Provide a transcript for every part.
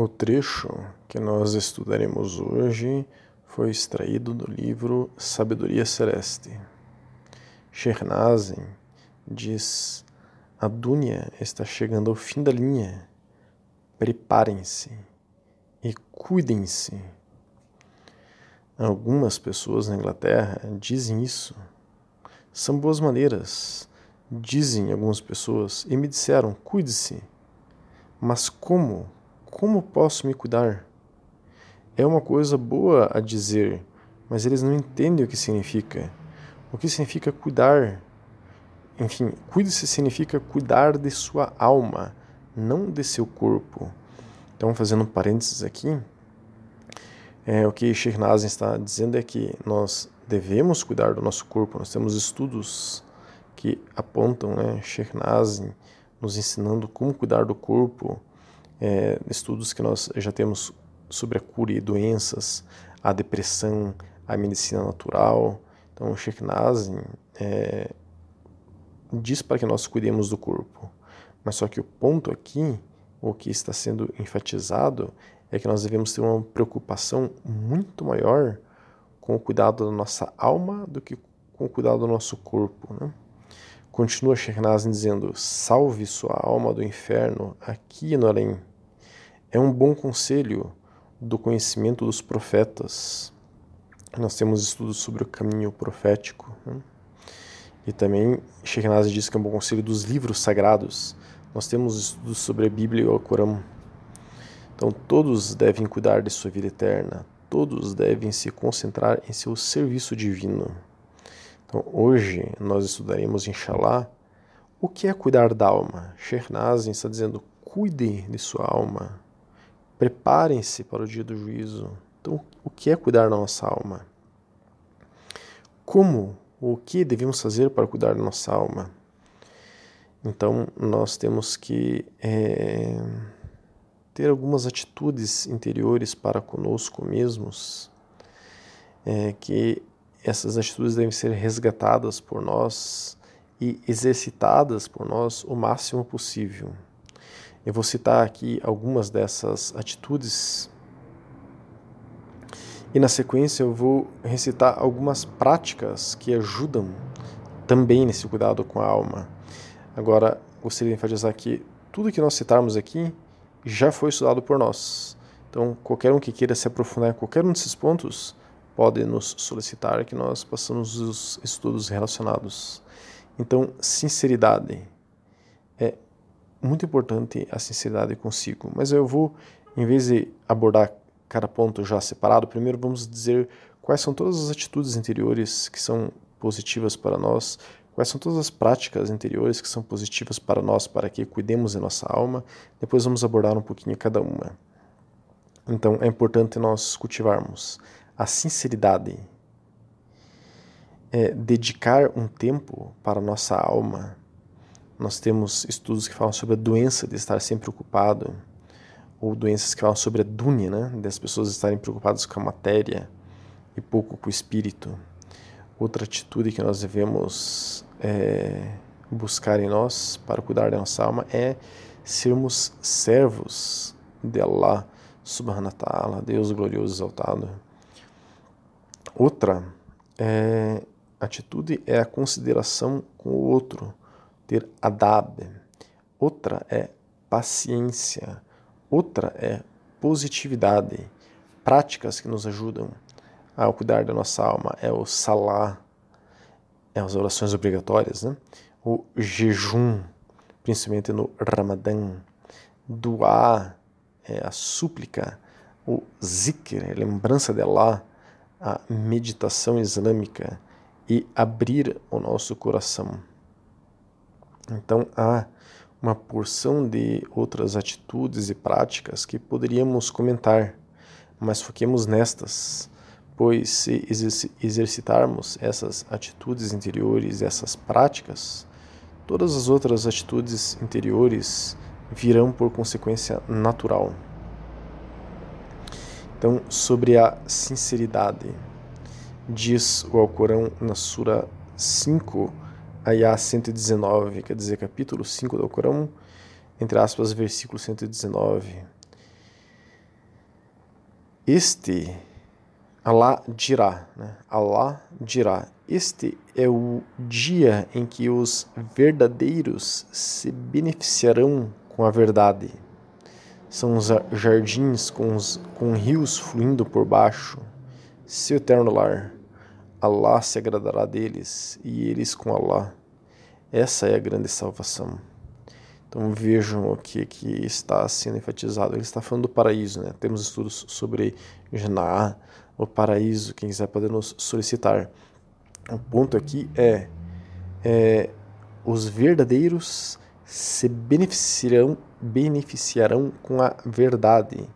O trecho que nós estudaremos hoje foi extraído do livro Sabedoria Celeste. Shernazin diz: A Dúnia está chegando ao fim da linha. Preparem-se e cuidem-se. Algumas pessoas na Inglaterra dizem isso. São boas maneiras, dizem algumas pessoas, e me disseram: cuide-se. Mas como? Como posso me cuidar? É uma coisa boa a dizer, mas eles não entendem o que significa. O que significa cuidar? Enfim, cuide-se significa cuidar de sua alma, não de seu corpo. Então, fazendo um parênteses aqui, é, o que Sheikh está dizendo é que nós devemos cuidar do nosso corpo. Nós temos estudos que apontam, né, nos ensinando como cuidar do corpo, é, estudos que nós já temos sobre a cura e doenças, a depressão, a medicina natural. Então, o Sheikh Nazim é, diz para que nós cuidemos do corpo. Mas só que o ponto aqui, o que está sendo enfatizado, é que nós devemos ter uma preocupação muito maior com o cuidado da nossa alma do que com o cuidado do nosso corpo. Né? Continua Shekhnazin dizendo: salve sua alma do inferno aqui no além. É um bom conselho do conhecimento dos profetas. Nós temos estudos sobre o caminho profético. Né? E também Shekhnazin diz que é um bom conselho dos livros sagrados. Nós temos estudos sobre a Bíblia e o Corão. Então todos devem cuidar de sua vida eterna. Todos devem se concentrar em seu serviço divino. Então, hoje nós estudaremos, inshallah, o que é cuidar da alma. Sheikh Nazim está dizendo: cuide de sua alma, preparem-se para o dia do juízo. Então, o que é cuidar da nossa alma? Como, o que devemos fazer para cuidar da nossa alma? Então, nós temos que é, ter algumas atitudes interiores para conosco mesmos, é, que essas atitudes devem ser resgatadas por nós e exercitadas por nós o máximo possível. Eu vou citar aqui algumas dessas atitudes e na sequência eu vou recitar algumas práticas que ajudam também nesse cuidado com a alma. Agora, gostaria de enfatizar que tudo que nós citarmos aqui já foi estudado por nós. Então, qualquer um que queira se aprofundar em qualquer um desses pontos, pode nos solicitar que nós passamos os estudos relacionados. Então, sinceridade. Muito importante a sinceridade consigo. Mas eu vou, em vez de abordar cada ponto já separado, primeiro vamos dizer quais são todas as atitudes interiores que são positivas para nós, quais são todas as práticas interiores que são positivas para nós, para que cuidemos da nossa alma. Depois vamos abordar um pouquinho cada uma. Então, é importante nós cultivarmos a sinceridade, é dedicar um tempo para nossa alma. Nós temos estudos que falam sobre a doença de estar sempre ocupado, ou doenças que falam sobre a dunya, né, das pessoas estarem preocupadas com a matéria e pouco com o espírito. Outra atitude que nós devemos é, buscar em nós para cuidar da nossa alma é sermos servos de Allah subhanahu wa ta'ala, Deus glorioso exaltado. Outra é, atitude é a consideração com o outro, ter adab. Outra é paciência. Outra é positividade. Práticas que nos ajudam a cuidar da nossa alma é o salah, é as orações obrigatórias, né? o jejum, principalmente no Ramadã, doar, é a súplica, o zikr, a lembrança de Allah, a meditação islâmica e abrir o nosso coração. Então há uma porção de outras atitudes e práticas que poderíamos comentar, mas foquemos nestas, pois se exercitarmos essas atitudes interiores, essas práticas, todas as outras atitudes interiores virão por consequência natural. Então, sobre a sinceridade, diz o Alcorão na Sura 5, Ayah 119, quer dizer, capítulo 5 do Alcorão, entre aspas, versículo 119. Este, Allah dirá, né? Allah dirá, este é o dia em que os verdadeiros se beneficiarão com a verdade. São os jardins com, os, com rios fluindo por baixo, seu eterno lar. Allah se agradará deles e eles com Allah. Essa é a grande salvação. Então vejam o que, que está sendo enfatizado. Ele está falando do paraíso, né? Temos estudos sobre Jannah, o paraíso, quem quiser poder nos solicitar. O ponto aqui é, é os verdadeiros se beneficiarão, beneficiarão com a verdade.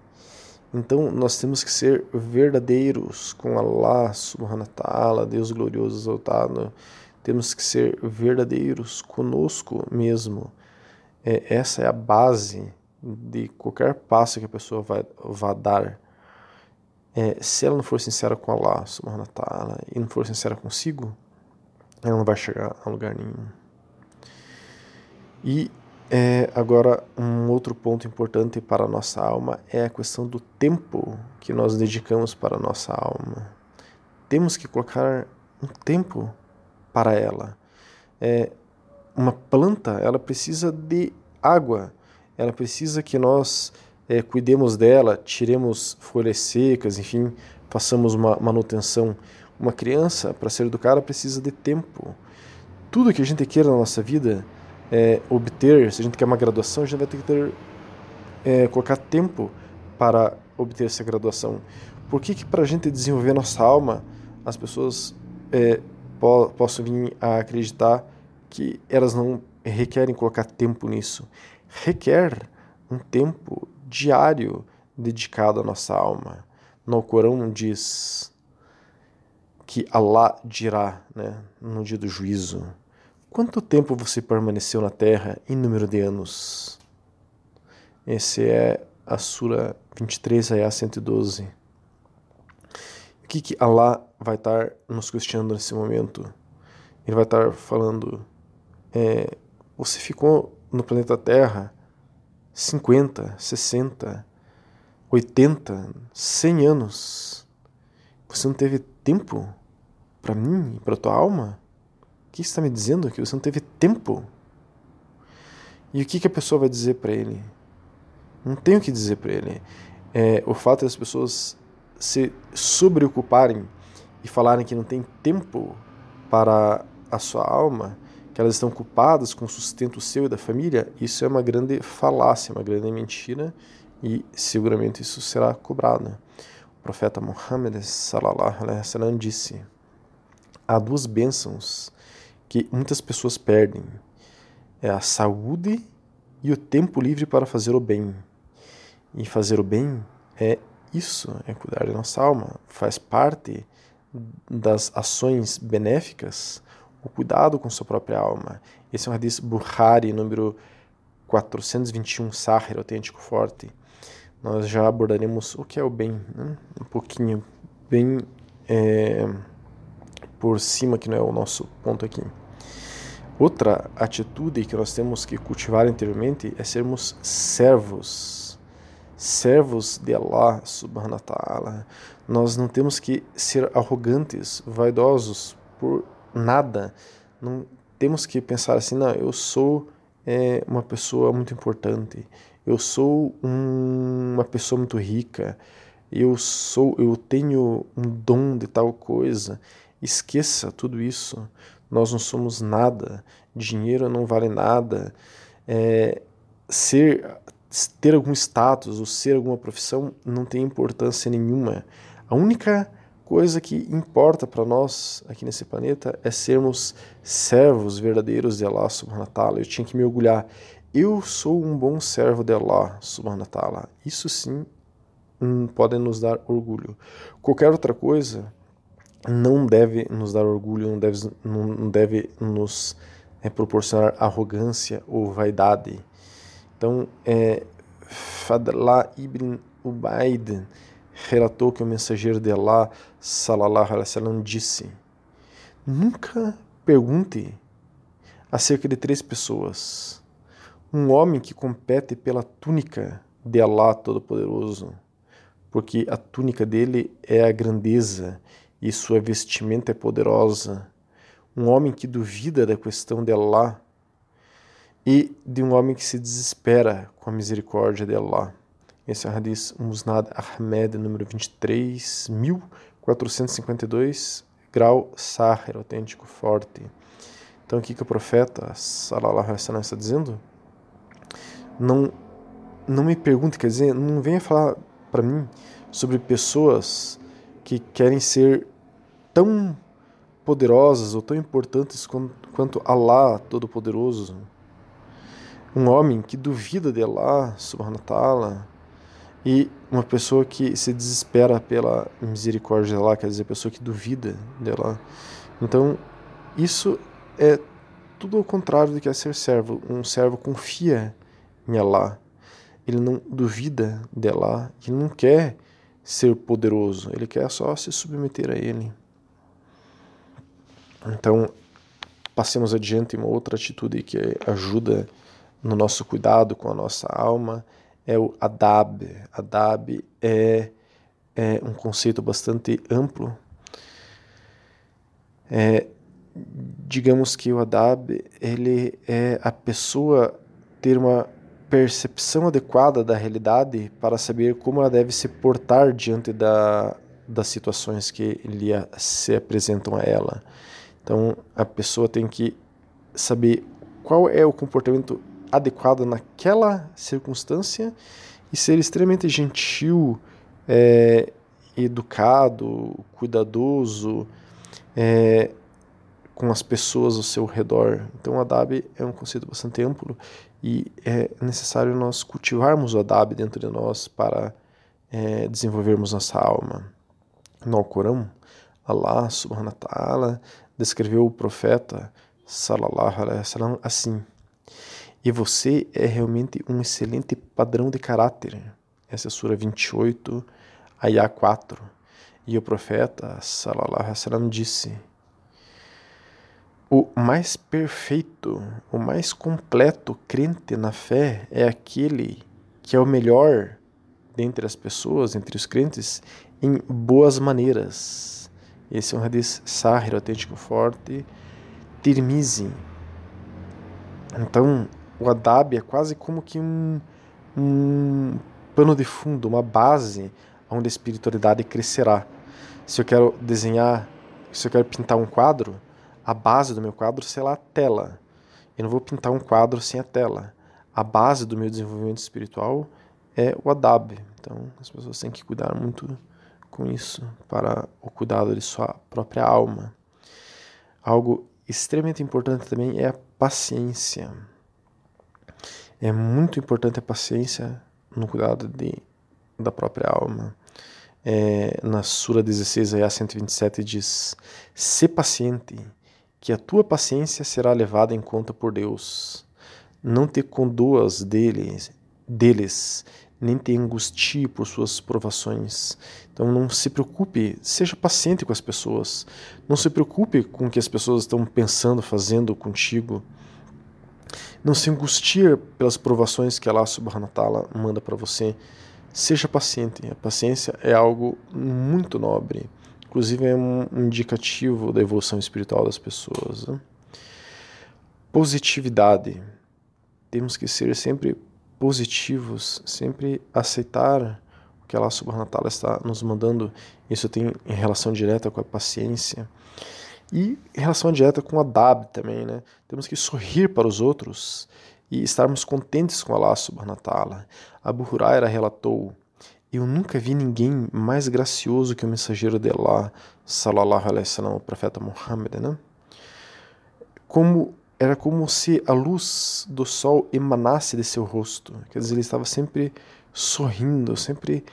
Então nós temos que ser verdadeiros com Allah subhanahu wa ta'ala, Deus glorioso exaltado. Temos que ser verdadeiros conosco mesmo é, essa é a base de qualquer passo que a pessoa vai, dar. É, se ela não for sincera com Allah subhanahu wa ta'ala e não for sincera consigo, ela não vai chegar a lugar nenhum. E é, agora, um outro ponto importante para a nossa alma é a questão do tempo que nós dedicamos para a nossa alma. Temos que colocar um tempo para ela. É, uma planta ela precisa de água, ela precisa que nós é, cuidemos dela, tiremos folhas secas, enfim, façamos uma manutenção. Uma criança, para ser educada, precisa de tempo. Tudo que a gente queira na nossa vida é, obter, se a gente quer uma graduação, a gente vai ter que ter, é, colocar tempo para obter essa graduação. Por que, que para a gente desenvolver nossa alma, as pessoas é, po possam vir a acreditar que elas não requerem colocar tempo nisso. Requer um tempo diário dedicado à nossa alma. No Corão diz que Allah dirá né, no dia do juízo: Quanto tempo você permaneceu na terra em número de anos? Esse é a Sura 23, Ayah 112. Que, que Allah vai estar nos questionando nesse momento? Ele vai estar falando é, você ficou no planeta Terra 50, 60, 80, 100 anos. Você não teve tempo para mim e para tua alma? O que está me dizendo que você não teve tempo? E o que, que a pessoa vai dizer para ele? Não tem o que dizer para ele. É, o fato das pessoas se sobreocuparem e falarem que não tem tempo para a sua alma que elas estão ocupadas com o sustento seu e da família, isso é uma grande falácia, uma grande mentira e seguramente isso será cobrado. O profeta Muhammad sallallahu alaihi disse: há duas bênçãos que muitas pessoas perdem: é a saúde e o tempo livre para fazer o bem. E fazer o bem é isso, é cuidar da nossa alma, faz parte das ações benéficas o cuidado com sua própria alma. Esse é um hadith Bukhari, número 421, Sahir, autêntico forte. Nós já abordaremos o que é o bem, né? um pouquinho, bem é, por cima, que não é o nosso ponto aqui. Outra atitude que nós temos que cultivar interiormente é sermos servos, servos de Allah subhanahu wa ta'ala. Nós não temos que ser arrogantes, vaidosos por nada. Não temos que pensar assim, não, eu sou é, uma pessoa muito importante, eu sou um, uma pessoa muito rica, eu sou, eu tenho um dom de tal coisa. Esqueça tudo isso. Nós não somos nada. Dinheiro não vale nada. É, ser, ter algum status ou ser alguma profissão não tem importância nenhuma. A única coisa que importa para nós aqui nesse planeta é sermos servos verdadeiros de Allah subhanahu wa ta'ala. Eu tinha que me orgulhar. Eu sou um bom servo de Allah subhanahu wa ta'ala. Isso sim hum, pode nos dar orgulho. Qualquer outra coisa não deve nos dar orgulho, não deve, não deve nos é, proporcionar arrogância ou vaidade. Então, é, Fadla ibn Ubaid relatou que o mensageiro de Allah, salallahu alaihi wasallam, disse: Nunca pergunte acerca de três pessoas. Um homem que compete pela túnica de Allah Todo-Poderoso, porque a túnica dele é a grandeza e sua vestimenta é poderosa. Um homem que duvida da questão de Allah e de um homem que se desespera com a misericórdia de Allah. Esse é o Hadith Musnad Ahmed, número 23, 1452, grau Sahir, autêntico, forte. Então, o que, o profeta, sallallahu alaihi está dizendo? Não, não me pergunte, quer dizer, não venha falar para mim sobre pessoas que querem ser tão poderosas ou tão importantes quanto, quanto Allah Todo-Poderoso. Um homem que duvida de Allah, subhanahu wa ta'ala, e uma pessoa que se desespera pela misericórdia de Allah, quer dizer, pessoa que duvida de Allah. Então, isso é tudo ao contrário do que é ser servo. Um servo confia em Allah. Ele não duvida de Allah. Ele não quer ser poderoso. Ele quer só se submeter a Ele. Então, passemos adiante uma outra atitude que ajuda no nosso cuidado com a nossa alma é o adab. Adab é, é um conceito bastante amplo. É, digamos que o adab ele é a pessoa ter uma percepção adequada da realidade para saber como ela deve se portar diante da, das situações que lhe se apresentam a ela. Então a pessoa tem que saber qual é o comportamento adequado naquela circunstância e ser extremamente gentil, é, educado, cuidadoso é, com as pessoas ao seu redor. Então, o Adab é um conceito bastante amplo e é necessário nós cultivarmos o Adab dentro de nós para é, desenvolvermos nossa alma. No Alcorão, Allah subhanahu wa ta'ala descreveu o profeta sallallahu alaihi wasallam assim: e você é realmente um excelente padrão de caráter. Essa é a Sura 28, Ayah 4. E o profeta, sallallahu alaihi disse: O mais perfeito, o mais completo crente na fé é aquele que é o melhor dentre as pessoas, entre os crentes, em boas maneiras. Esse é um hadith sahir, autêntico forte, Tirmizi. Então, o Adab é quase como que um, um pano de fundo, uma base onde a espiritualidade crescerá. Se eu quero desenhar, se eu quero pintar um quadro, a base do meu quadro será a tela. Eu não vou pintar um quadro sem a tela. A base do meu desenvolvimento espiritual é o Adab. Então, as pessoas têm que cuidar muito com isso para o cuidado de sua própria alma. Algo extremamente importante também é a paciência. É muito importante a paciência no cuidado de, da própria alma. É, na Sura 16, ayah 127, diz: Se paciente, que a tua paciência será levada em conta por Deus. Não te conduas deles, deles nem te angustie por suas provações. Então não se preocupe, seja paciente com as pessoas. Não se preocupe com o que as pessoas estão pensando, fazendo contigo. Não se angustie pelas provações que Allah subhanahu wa ta'ala manda para você. Seja paciente. A paciência é algo muito nobre. Inclusive é um indicativo da evolução espiritual das pessoas. Né? Positividade. Temos que ser sempre positivos, sempre aceitar o que Allah subhanahu wa ta'ala está nos mandando. Isso tem em relação direta com a paciência. E em relação direta com a DAB também, né? Temos que sorrir para os outros e estarmos contentes com Allah subhanahu wa ta'ala. Abu Huraira relatou, eu nunca vi ninguém mais gracioso que o mensageiro de Allah, sallallahu alaihi wasallam, o profeta Muhammad, né? Como era como se a luz do sol emanasse de seu rosto. Quer dizer, ele estava sempre sorrindo, sempre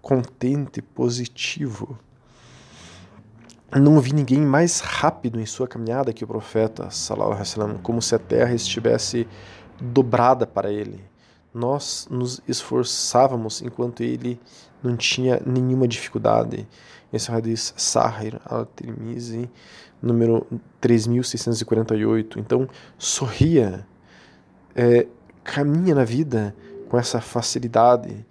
contente, positivo não vi ninguém mais rápido em sua caminhada que o profeta, sallallahu alaihi como se a terra estivesse dobrada para ele. Nós nos esforçávamos enquanto ele não tinha nenhuma dificuldade. Esse é o hadith Sahir al-Tirmizi, número 3648. Então, sorria, é, caminha na vida com essa facilidade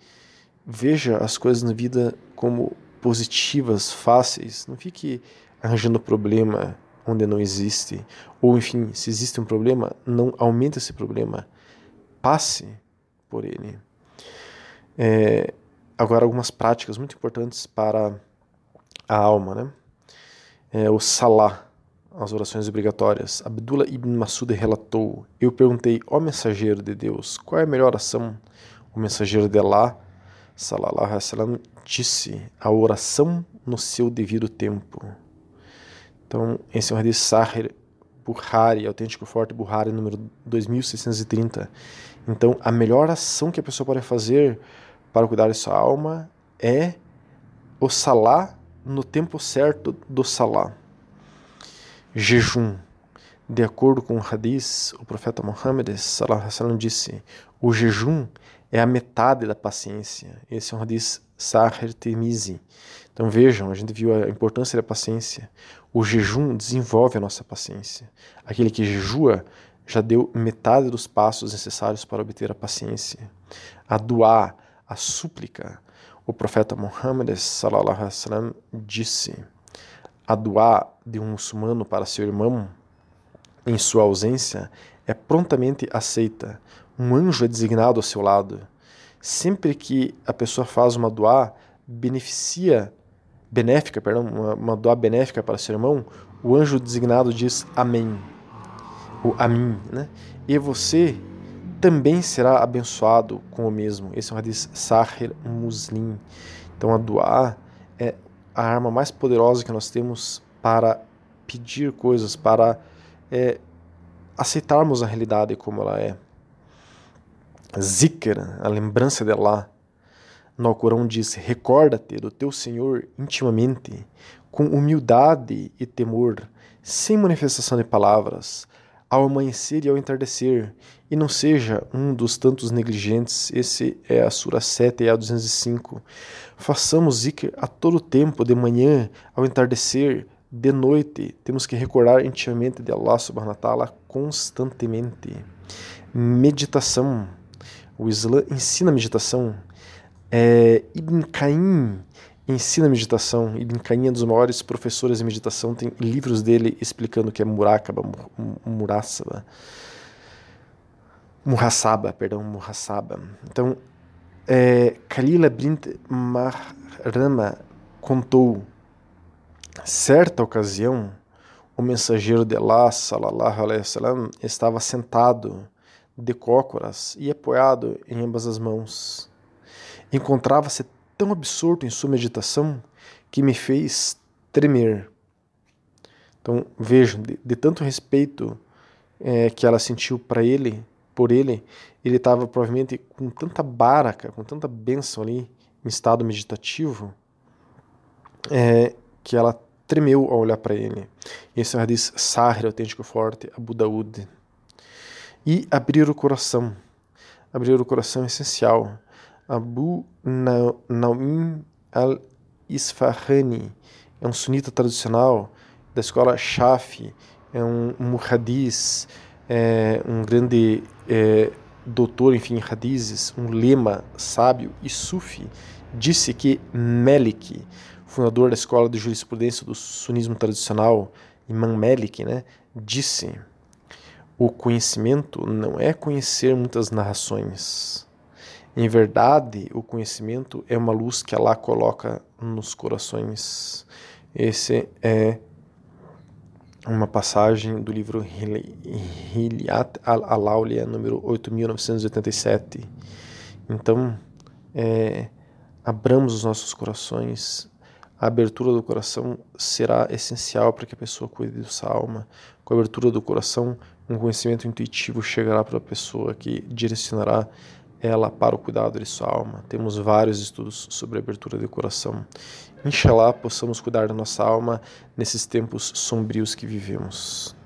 veja as coisas na vida como positivas, fáceis. Não fique arranjando problema onde não existe. Ou, enfim, se existe um problema, não aumente esse problema. Passe por ele. É, agora, algumas práticas muito importantes para a alma, né? É, o Salah, as orações obrigatórias. Abdullah ibn Masud relatou: Eu perguntei, ó mensageiro de Deus, qual é a melhor ação? O mensageiro de Allah, salallahu alaihi wasallam, disse: a oração no seu devido tempo. Então, esse é um hadith Sahir Bukhari, autêntico forte Bukhari, número 2630. Então, a melhor ação que a pessoa pode fazer para cuidar de sua alma é o salá no tempo certo do salá. Jejum. De acordo com o hadith, o profeta Muhammad sallam, disse: o jejum é a metade da paciência. Esse é um hadith Tirmizi. Então vejam, a gente viu a importância da paciência. O jejum desenvolve a nossa paciência. Aquele que jejua já deu metade dos passos necessários para obter a paciência. A doar, a súplica. O profeta Muhammad sallallahu alaihi disse: a doar de um muçulmano para seu irmão em sua ausência é prontamente aceita. Um anjo é designado ao seu lado. Sempre que a pessoa faz uma doar beneficia benéfica, perdão, uma, uma doa benéfica para seu irmão, o anjo designado diz amém. O amém, né? E você também será abençoado com o mesmo. Esse é um hadith Sahir Muslim. Então a doar é a arma mais poderosa que nós temos para pedir coisas, para é, aceitarmos a realidade como ela é. Zikr, a lembrança de Allah, no Corão diz: Recorda-te do teu Senhor intimamente, com humildade e temor, sem manifestação de palavras, ao amanhecer e ao entardecer, e não seja um dos tantos negligentes. Esse é a Sura 7 e a 205. Façamos zikr a todo tempo, de manhã, ao entardecer, de noite. Temos que recordar intimamente de Allah subhanahu wa ta'ala constantemente. Meditação. O Islã ensina meditação é, Ibn Caim ensina meditação. Ibn Caim é um dos maiores professores de meditação. Tem livros dele explicando o que é murakaba, murasaba. Muhasaba, perdão, Muhasaba. Então, é, Kalila Brint Mahrama contou, certa ocasião, o mensageiro de Allah, salallahu alaihi wasallam, estava sentado de cócoras e apoiado em ambas as mãos encontrava-se tão absorto em sua meditação que me fez tremer. Então vejam, de, de tanto respeito é, que ela sentiu para ele, por ele, ele estava provavelmente com tanta baraca, com tanta bênção ali em estado meditativo, é, que ela tremeu ao olhar para ele. Esse é o hadith Sahir, autêntico forte, Abu Daud. E abrir o coração. Abrir o coração é essencial. Abu Naim al-Isfahani é um sunita tradicional da escola Shafi, é um muhadis, é um grande é, doutor, enfim, em hadizes, um lema sábio e sufi, disse que Melik, fundador da escola de jurisprudência do sunismo tradicional, Imam Melik, né, disse: o conhecimento não é conhecer muitas narrações em verdade, o conhecimento é uma luz que Allah coloca nos corações. Esse é uma passagem do livro Hilyat al-Alaulia, número 8987. Então, é, abramos os nossos corações. A abertura do coração será essencial para que a pessoa cuide de sua alma. Com a abertura do coração, um conhecimento intuitivo chegará para a pessoa que direcionará ela para o cuidado de sua alma. Temos vários estudos sobre abertura de coração. Inshallah, possamos cuidar da nossa alma nesses tempos sombrios que vivemos.